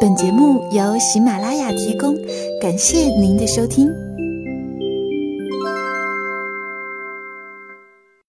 本节目由喜马拉雅提供感谢您的收听。